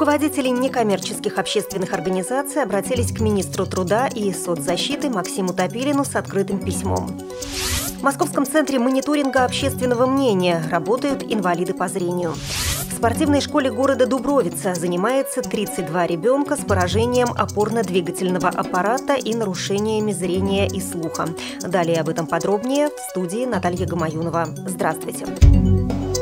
Руководители некоммерческих общественных организаций обратились к министру труда и соцзащиты Максиму Топилину с открытым письмом. В Московском центре мониторинга общественного мнения работают инвалиды по зрению. В спортивной школе города Дубровица занимается 32 ребенка с поражением опорно-двигательного аппарата и нарушениями зрения и слуха. Далее об этом подробнее в студии Наталья Гамаюнова. Здравствуйте. Здравствуйте.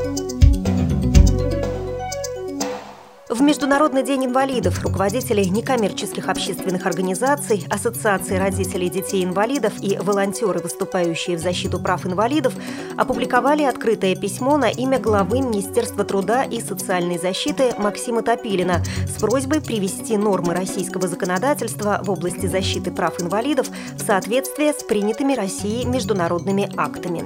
В Международный день инвалидов руководители некоммерческих общественных организаций, Ассоциации родителей детей-инвалидов и волонтеры, выступающие в защиту прав инвалидов, опубликовали открытое письмо на имя главы Министерства труда и социальной защиты Максима Топилина с просьбой привести нормы российского законодательства в области защиты прав инвалидов в соответствие с принятыми Россией международными актами.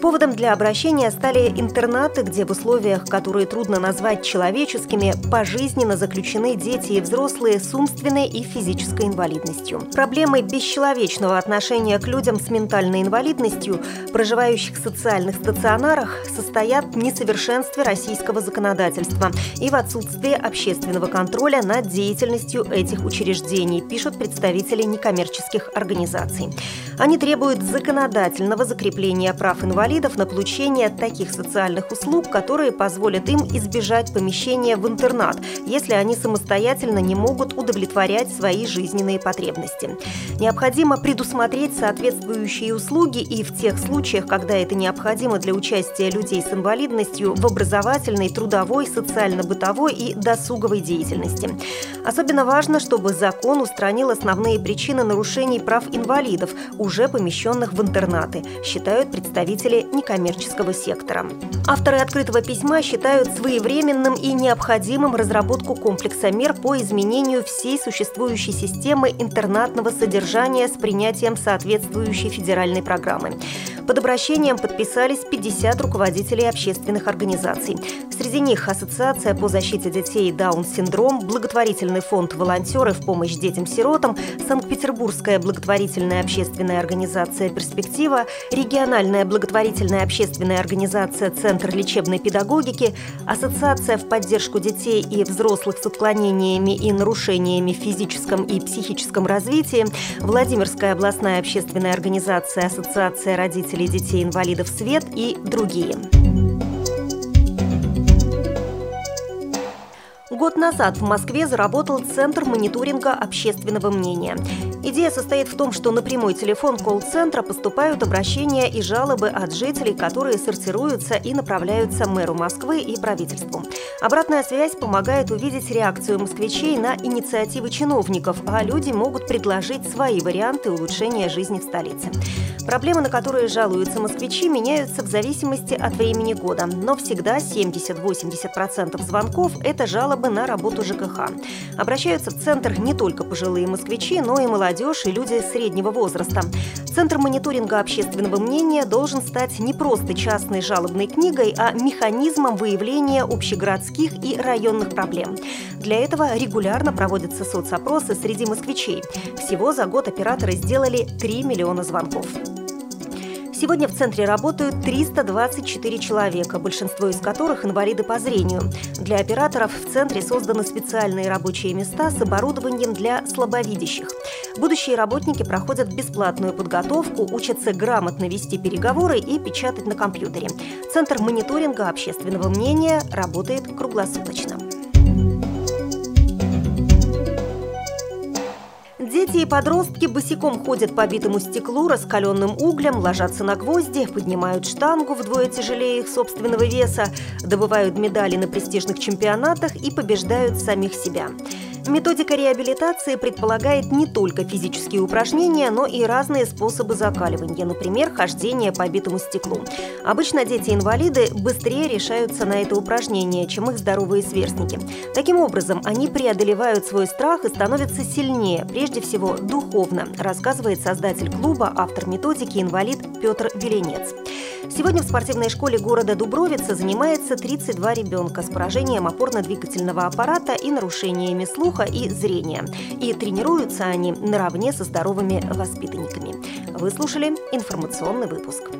Поводом для обращения стали интернаты, где в условиях, которые трудно назвать человеческими, пожизненно заключены дети и взрослые с умственной и физической инвалидностью. Проблемы бесчеловечного отношения к людям с ментальной инвалидностью, проживающих в социальных стационарах, состоят в несовершенстве российского законодательства и в отсутствии общественного контроля над деятельностью этих учреждений, пишут представители некоммерческих организаций. Они требуют законодательного закрепления прав инвалидов инвалидов на получение таких социальных услуг, которые позволят им избежать помещения в интернат, если они самостоятельно не могут удовлетворять свои жизненные потребности. Необходимо предусмотреть соответствующие услуги и в тех случаях, когда это необходимо для участия людей с инвалидностью в образовательной, трудовой, социально-бытовой и досуговой деятельности. Особенно важно, чтобы закон устранил основные причины нарушений прав инвалидов, уже помещенных в интернаты, считают представители некоммерческого сектора. Авторы открытого письма считают своевременным и необходимым разработку комплекса мер по изменению всей существующей системы интернатного содержания с принятием соответствующей федеральной программы. Под обращением подписались 50 руководителей общественных организаций. Среди них Ассоциация по защите детей Даун-синдром, благотворительный фонд «Волонтеры в помощь детям-сиротам», Санкт-Петербургская благотворительная общественная организация «Перспектива», региональная благотворительная общественная организация «Центр лечебной педагогики», Ассоциация в поддержку детей и взрослых с отклонениями и нарушениями в физическом и психическом развитии, Владимирская областная общественная организация Ассоциация родителей родителей детей-инвалидов «Свет» и другие. Год назад в Москве заработал Центр мониторинга общественного мнения. Идея состоит в том, что на прямой телефон колл-центра поступают обращения и жалобы от жителей, которые сортируются и направляются мэру Москвы и правительству. Обратная связь помогает увидеть реакцию москвичей на инициативы чиновников, а люди могут предложить свои варианты улучшения жизни в столице. Проблемы, на которые жалуются москвичи, меняются в зависимости от времени года, но всегда 70-80% звонков – это жалобы на работу ЖКХ. Обращаются в центр не только пожилые москвичи, но и молодежь и люди среднего возраста. Центр мониторинга общественного мнения должен стать не просто частной жалобной книгой, а механизмом выявления общегородских и районных проблем. Для этого регулярно проводятся соцопросы среди москвичей. Всего за год операторы сделали 3 миллиона звонков. Сегодня в центре работают 324 человека, большинство из которых инвалиды по зрению. Для операторов в центре созданы специальные рабочие места с оборудованием для слабовидящих. Будущие работники проходят бесплатную подготовку, учатся грамотно вести переговоры и печатать на компьютере. Центр мониторинга общественного мнения работает круглосуточно. Дети и подростки босиком ходят по битому стеклу, раскаленным углем, ложатся на гвозди, поднимают штангу вдвое тяжелее их собственного веса, добывают медали на престижных чемпионатах и побеждают самих себя. Методика реабилитации предполагает не только физические упражнения, но и разные способы закаливания, например, хождение по битому стеклу. Обычно дети-инвалиды быстрее решаются на это упражнение, чем их здоровые сверстники. Таким образом, они преодолевают свой страх и становятся сильнее, прежде всего духовно, рассказывает создатель клуба, автор методики инвалид Петр Веленец. Сегодня в спортивной школе города Дубровица занимается 32 ребенка с поражением опорно-двигательного аппарата и нарушениями слуха и зрения. И тренируются они наравне со здоровыми воспитанниками. Вы слушали информационный выпуск.